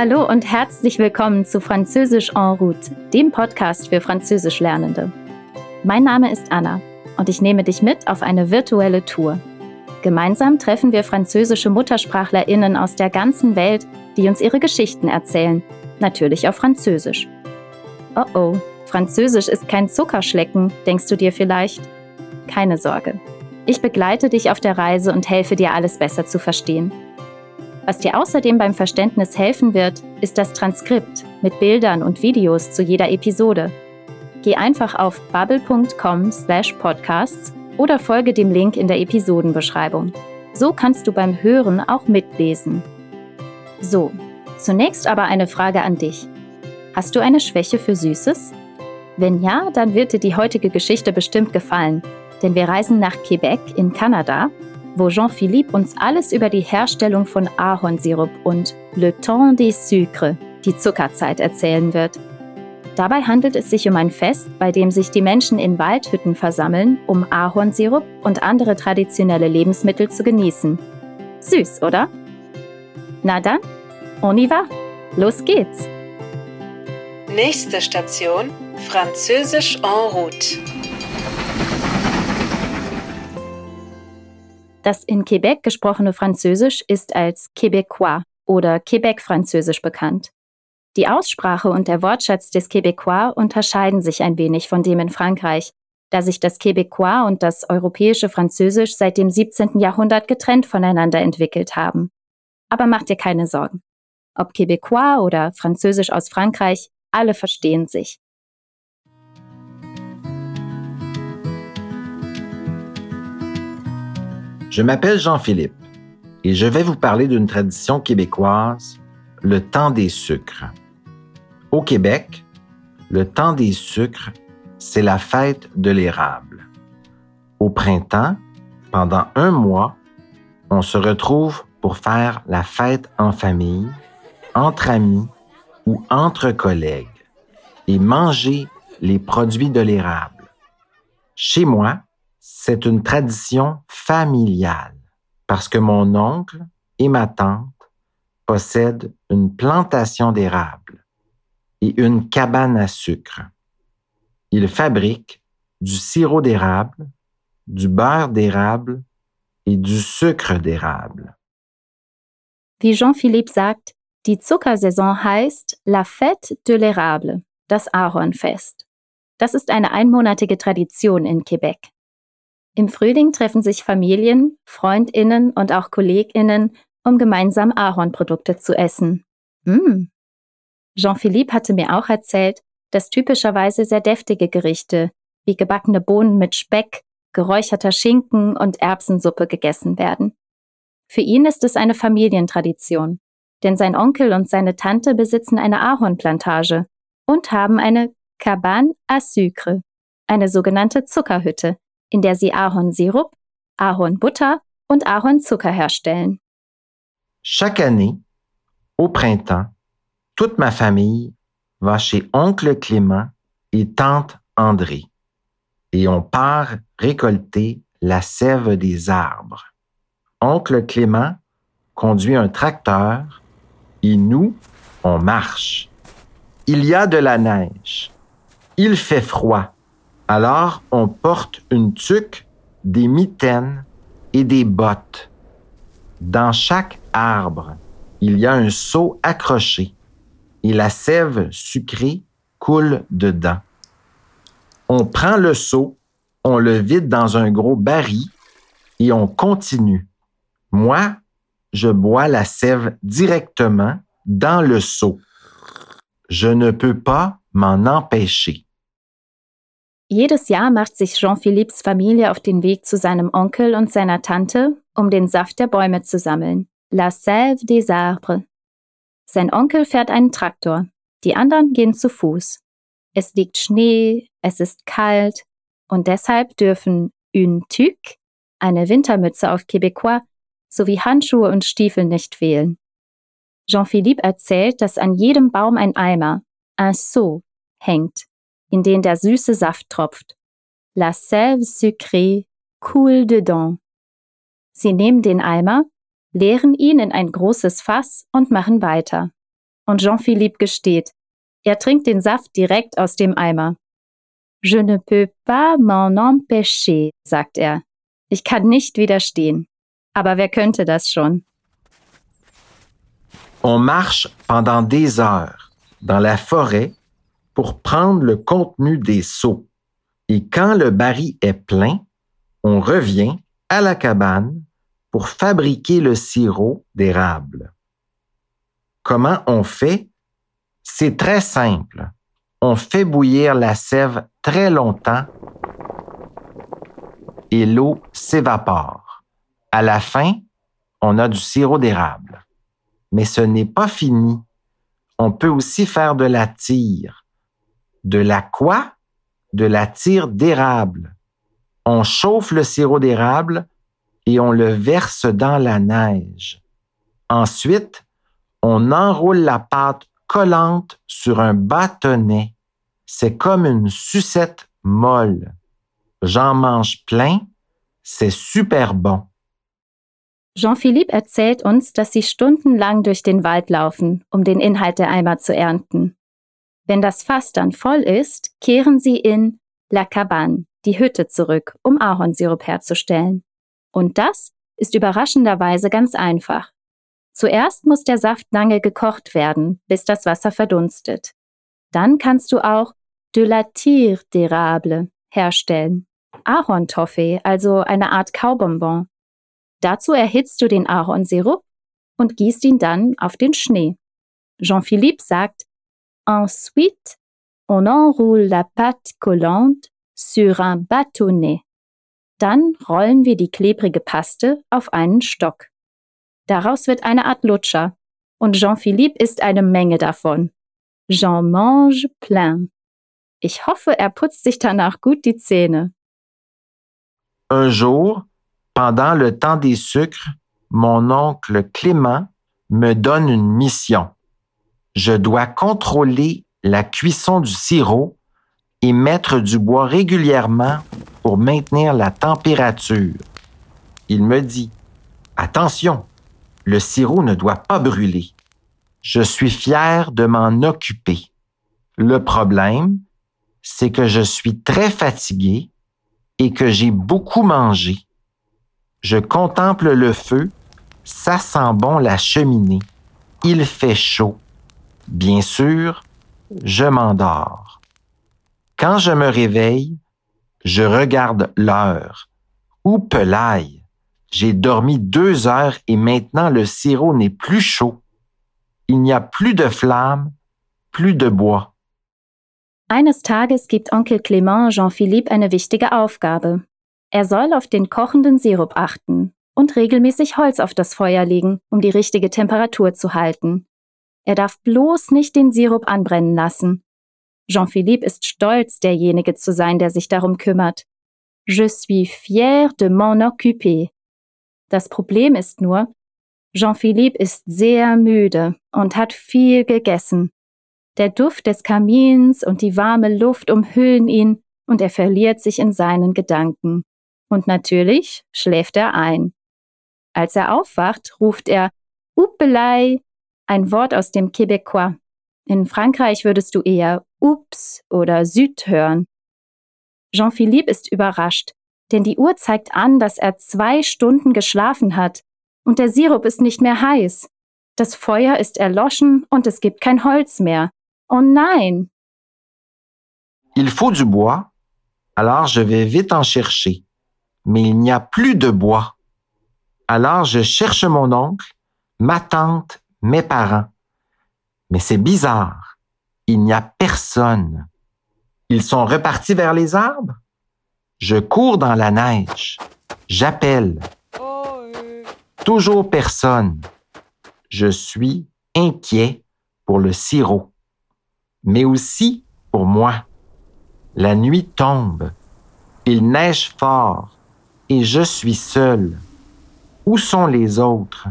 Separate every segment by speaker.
Speaker 1: Hallo und herzlich willkommen zu Französisch en route, dem Podcast für Französischlernende. Mein Name ist Anna und ich nehme dich mit auf eine virtuelle Tour. Gemeinsam treffen wir französische Muttersprachlerinnen aus der ganzen Welt, die uns ihre Geschichten erzählen, natürlich auf Französisch. Oh oh, Französisch ist kein Zuckerschlecken, denkst du dir vielleicht? Keine Sorge. Ich begleite dich auf der Reise und helfe dir alles besser zu verstehen. Was dir außerdem beim Verständnis helfen wird, ist das Transkript mit Bildern und Videos zu jeder Episode. Geh einfach auf bubble.com/podcasts oder folge dem Link in der Episodenbeschreibung. So kannst du beim Hören auch mitlesen. So, zunächst aber eine Frage an dich. Hast du eine Schwäche für Süßes? Wenn ja, dann wird dir die heutige Geschichte bestimmt gefallen, denn wir reisen nach Quebec in Kanada, wo Jean-Philippe uns alles über die Herstellung von Ahornsirup und Le Temps des Sucres, die Zuckerzeit, erzählen wird. Dabei handelt es sich um ein Fest, bei dem sich die Menschen in Waldhütten versammeln, um Ahornsirup und andere traditionelle Lebensmittel zu genießen. Süß, oder? Na dann, on y va. Los geht's.
Speaker 2: Nächste Station, Französisch en route.
Speaker 1: Das in Quebec gesprochene Französisch ist als Québécois oder Quebec-Französisch bekannt. Die Aussprache und der Wortschatz des Québécois unterscheiden sich ein wenig von dem in Frankreich, da sich das Québécois und das europäische Französisch seit dem 17. Jahrhundert getrennt voneinander entwickelt haben. Aber mach dir keine Sorgen. Ob Québécois oder Französisch aus Frankreich, alle verstehen sich.
Speaker 3: Je m'appelle Jean-Philippe et je vais vous parler d'une tradition québécoise, le temps des sucres. Au Québec, le temps des sucres, c'est la fête de l'érable. Au printemps, pendant un mois, on se retrouve pour faire la fête en famille, entre amis ou entre collègues et manger les produits de l'érable. Chez moi, c'est une tradition familiale parce que mon oncle et ma tante possèdent une plantation d'érable et une cabane à sucre. Il fabrique du sirop d'érable, du beurre d'érable et du sucre d'érable.
Speaker 1: Wie Jean-Philippe sagt, die Zuckersaison heißt La Fête de l'Érable, das Ahornfest. Das ist eine einmonatige Tradition in Quebec. Im Frühling treffen sich Familien, Freundinnen und auch Kolleginnen, um gemeinsam Ahornprodukte zu essen. Mmh, Jean-Philippe hatte mir auch erzählt, dass typischerweise sehr deftige Gerichte wie gebackene Bohnen mit Speck, geräucherter Schinken und Erbsensuppe gegessen werden. Für ihn ist es eine Familientradition, denn sein Onkel und seine Tante besitzen eine Ahornplantage und haben eine Cabane à Sucre, eine sogenannte Zuckerhütte, in der sie Ahornsirup, Ahornbutter und Ahornzucker herstellen.
Speaker 3: Chaque année, au printemps, toute ma famille va chez oncle Clément et tante André et on part récolter la sève des arbres. Oncle Clément conduit un tracteur et nous, on marche. Il y a de la neige. Il fait froid. Alors on porte une tuque, des mitaines et des bottes. Dans chaque arbre, il y a un seau accroché et la sève sucrée coule dedans. On prend le seau, on le vide dans un gros baril et on continue. Moi, je bois la sève directement dans le seau. Je ne peux pas m'en empêcher.
Speaker 1: Jedes Jahr macht sich Jean-Philippes Familie auf den Weg zu seinem Onkel und seiner Tante, um den Saft der Bäume zu sammeln. La sève des arbres. Sein Onkel fährt einen Traktor, die anderen gehen zu Fuß. Es liegt Schnee, es ist kalt und deshalb dürfen une tuque, eine Wintermütze auf Québécois, sowie Handschuhe und Stiefel nicht fehlen. Jean-Philippe erzählt, dass an jedem Baum ein Eimer, un seau, hängt, in den der süße Saft tropft. La sève sucrée coule dedans. Sie nehmen den Eimer, leeren ihn in ein großes Fass und machen weiter. und Jean-Philippe gesteht. Er trinkt den Saft direkt aus dem Eimer. Je ne peux pas m'en empêcher, sagt er. Ich kann nicht widerstehen. Aber wer könnte das schon?
Speaker 3: On marche pendant des heures dans la forêt pour prendre le contenu des seaux. Et quand le baril est plein, on revient à la cabane pour fabriquer le sirop d'érable. Comment on fait? C'est très simple. On fait bouillir la sève très longtemps et l'eau s'évapore. À la fin, on a du sirop d'érable. Mais ce n'est pas fini. On peut aussi faire de la tire. De la quoi? De la tire d'érable. On chauffe le sirop d'érable et on le verse dans la neige. Ensuite, on enroule la pâte collante sur un bâtonnet. C'est comme une sucette molle. J'en mange plein. C'est super bon.
Speaker 1: Jean-Philippe erzählt uns, dass sie stundenlang durch den Wald laufen, um den Inhalt der Eimer zu ernten. Wenn das Fass dann voll ist, kehren sie in La Cabane, die Hütte, zurück, um Ahornsirup herzustellen. Und das ist überraschenderweise ganz einfach. Zuerst muss der Saft lange gekocht werden, bis das Wasser verdunstet. Dann kannst du auch de la tire d'érable herstellen. Ahorntoffee, also eine Art Kaubonbon. Dazu erhitzt du den Ahornsirup und gießt ihn dann auf den Schnee. Jean-Philippe sagt, Ensuite, on enroule la pâte collante sur un bâtonnet. Dann rollen wir die klebrige Paste auf einen Stock. Daraus wird eine Art Lutscher und Jean-Philippe isst eine Menge davon. Jean mange plein. Ich hoffe, er putzt sich danach gut die Zähne.
Speaker 3: Un jour, pendant le temps des sucres, mon oncle Clément me donne une mission. Je dois contrôler la cuisson du sirop et mettre du bois régulièrement pour maintenir la température. Il me dit, attention, le sirop ne doit pas brûler. Je suis fier de m'en occuper. Le problème, c'est que je suis très fatigué et que j'ai beaucoup mangé. Je contemple le feu, ça sent bon la cheminée. Il fait chaud. Bien sûr, je m'endors. Quand je me réveille, je regarde l'heure. Où pelaille? J'ai dormi deux heures et maintenant le sirop n'est plus chaud. Il n'y a plus de flamme, plus de bois.
Speaker 1: Eines Tages gibt Onkel Clément Jean-Philippe eine wichtige Aufgabe. Er soll auf den kochenden Sirup achten und regelmäßig Holz auf das Feuer legen, um die richtige Temperatur zu halten. Er darf bloß nicht den Sirup anbrennen lassen. Jean-Philippe ist stolz, derjenige zu sein, der sich darum kümmert. Je suis fier de m'en occuper. Das Problem ist nur, Jean-Philippe ist sehr müde und hat viel gegessen. Der Duft des Kamins und die warme Luft umhüllen ihn und er verliert sich in seinen Gedanken. Und natürlich schläft er ein. Als er aufwacht, ruft er Uppelei, ein Wort aus dem Québécois. In Frankreich würdest du eher Ups oder Süd hören. Jean-Philippe ist überrascht, denn die Uhr zeigt an, dass er zwei Stunden geschlafen hat und der Sirup ist nicht mehr heiß. Das Feuer ist erloschen und es gibt kein Holz mehr. Oh nein!
Speaker 3: Il faut du bois, alors je vais vite en chercher. Mais il n'y a plus de bois. Alors je cherche mon oncle, ma tante, mes parents. Mais c'est bizarre. Il n'y a personne. Ils sont repartis vers les arbres? Je cours dans la neige. J'appelle. Toujours personne. Je suis inquiet pour le sirop, mais aussi pour moi. La nuit tombe. Il neige fort et je suis seul. Où sont les autres?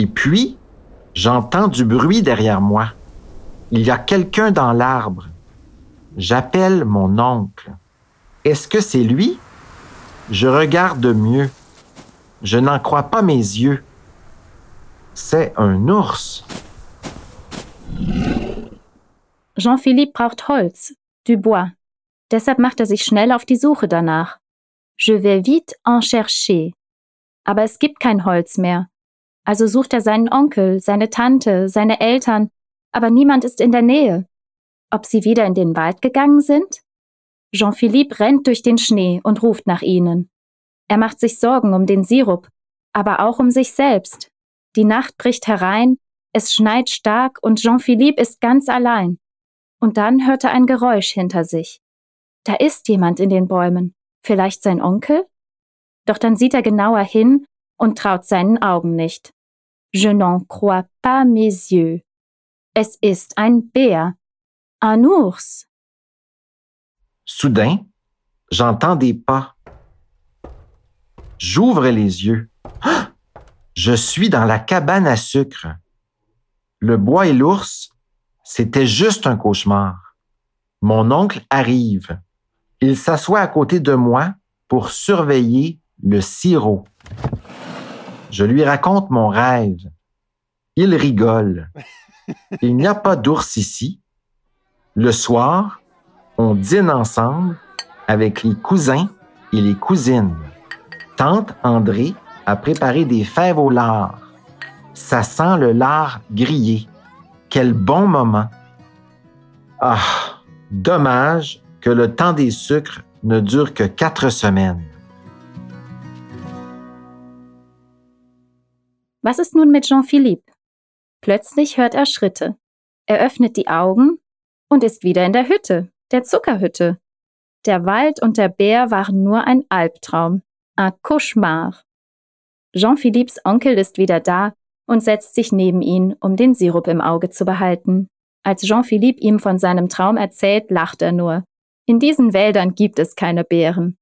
Speaker 3: Et puis, j'entends du bruit derrière moi. Il y a quelqu'un dans l'arbre. J'appelle mon oncle. Est-ce que c'est lui? Je regarde mieux. Je n'en crois pas mes yeux. C'est un ours.
Speaker 1: Jean-Philippe braucht Holz, du bois. Deshalb macht er sich schnell auf die Suche danach. Je vais vite en chercher. Aber es gibt kein Holz mehr. Also sucht er seinen Onkel, seine Tante, seine Eltern, aber niemand ist in der Nähe. Ob sie wieder in den Wald gegangen sind? Jean-Philippe rennt durch den Schnee und ruft nach ihnen. Er macht sich Sorgen um den Sirup, aber auch um sich selbst. Die Nacht bricht herein, es schneit stark und Jean-Philippe ist ganz allein. Und dann hört er ein Geräusch hinter sich. Da ist jemand in den Bäumen. Vielleicht sein Onkel? Doch dann sieht er genauer hin und traut seinen Augen nicht. Je n'en crois pas mes yeux. Es ist ein. Un ours.
Speaker 3: Soudain, j'entends des pas. J'ouvre les yeux. Je suis dans la cabane à sucre. Le bois et l'ours, c'était juste un cauchemar. Mon oncle arrive. Il s'assoit à côté de moi pour surveiller le sirop. Je lui raconte mon rêve. Il rigole. Il n'y a pas d'ours ici. Le soir, on dîne ensemble avec les cousins et les cousines. Tante André a préparé des fèves au lard. Ça sent le lard grillé. Quel bon moment. Ah, dommage que le temps des sucres ne dure que quatre semaines.
Speaker 1: Was ist nun mit Jean-Philippe? Plötzlich hört er Schritte. Er öffnet die Augen und ist wieder in der Hütte, der Zuckerhütte. Der Wald und der Bär waren nur ein Albtraum, ein Cauchemar. Jean-Philippes Onkel ist wieder da und setzt sich neben ihn, um den Sirup im Auge zu behalten. Als Jean-Philippe ihm von seinem Traum erzählt, lacht er nur. In diesen Wäldern gibt es keine Bären.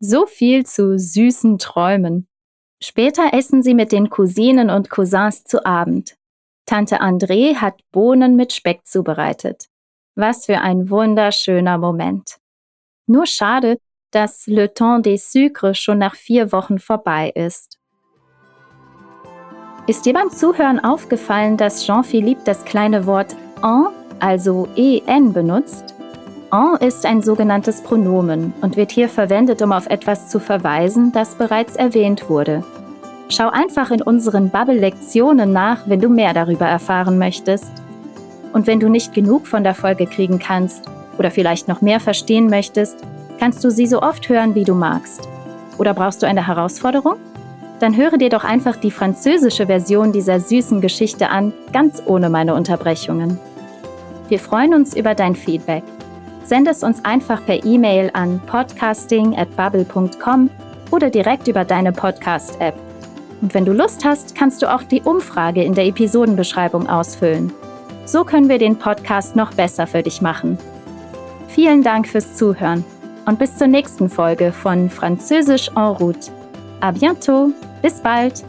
Speaker 1: So viel zu süßen Träumen. Später essen sie mit den Cousinen und Cousins zu Abend. Tante André hat Bohnen mit Speck zubereitet. Was für ein wunderschöner Moment. Nur schade, dass Le Temps des Sucres schon nach vier Wochen vorbei ist. Ist dir beim Zuhören aufgefallen, dass Jean-Philippe das kleine Wort en, also en, benutzt? En ist ein sogenanntes Pronomen und wird hier verwendet, um auf etwas zu verweisen, das bereits erwähnt wurde. Schau einfach in unseren Bubble-Lektionen nach, wenn du mehr darüber erfahren möchtest. Und wenn du nicht genug von der Folge kriegen kannst oder vielleicht noch mehr verstehen möchtest, kannst du sie so oft hören, wie du magst. Oder brauchst du eine Herausforderung? Dann höre dir doch einfach die französische Version dieser süßen Geschichte an, ganz ohne meine Unterbrechungen. Wir freuen uns über dein Feedback. Send es uns einfach per E-Mail an podcasting@bubble.com oder direkt über deine Podcast-App. Und wenn du Lust hast, kannst du auch die Umfrage in der Episodenbeschreibung ausfüllen. So können wir den Podcast noch besser für dich machen. Vielen Dank fürs Zuhören und bis zur nächsten Folge von Französisch en route. A bientôt, bis bald!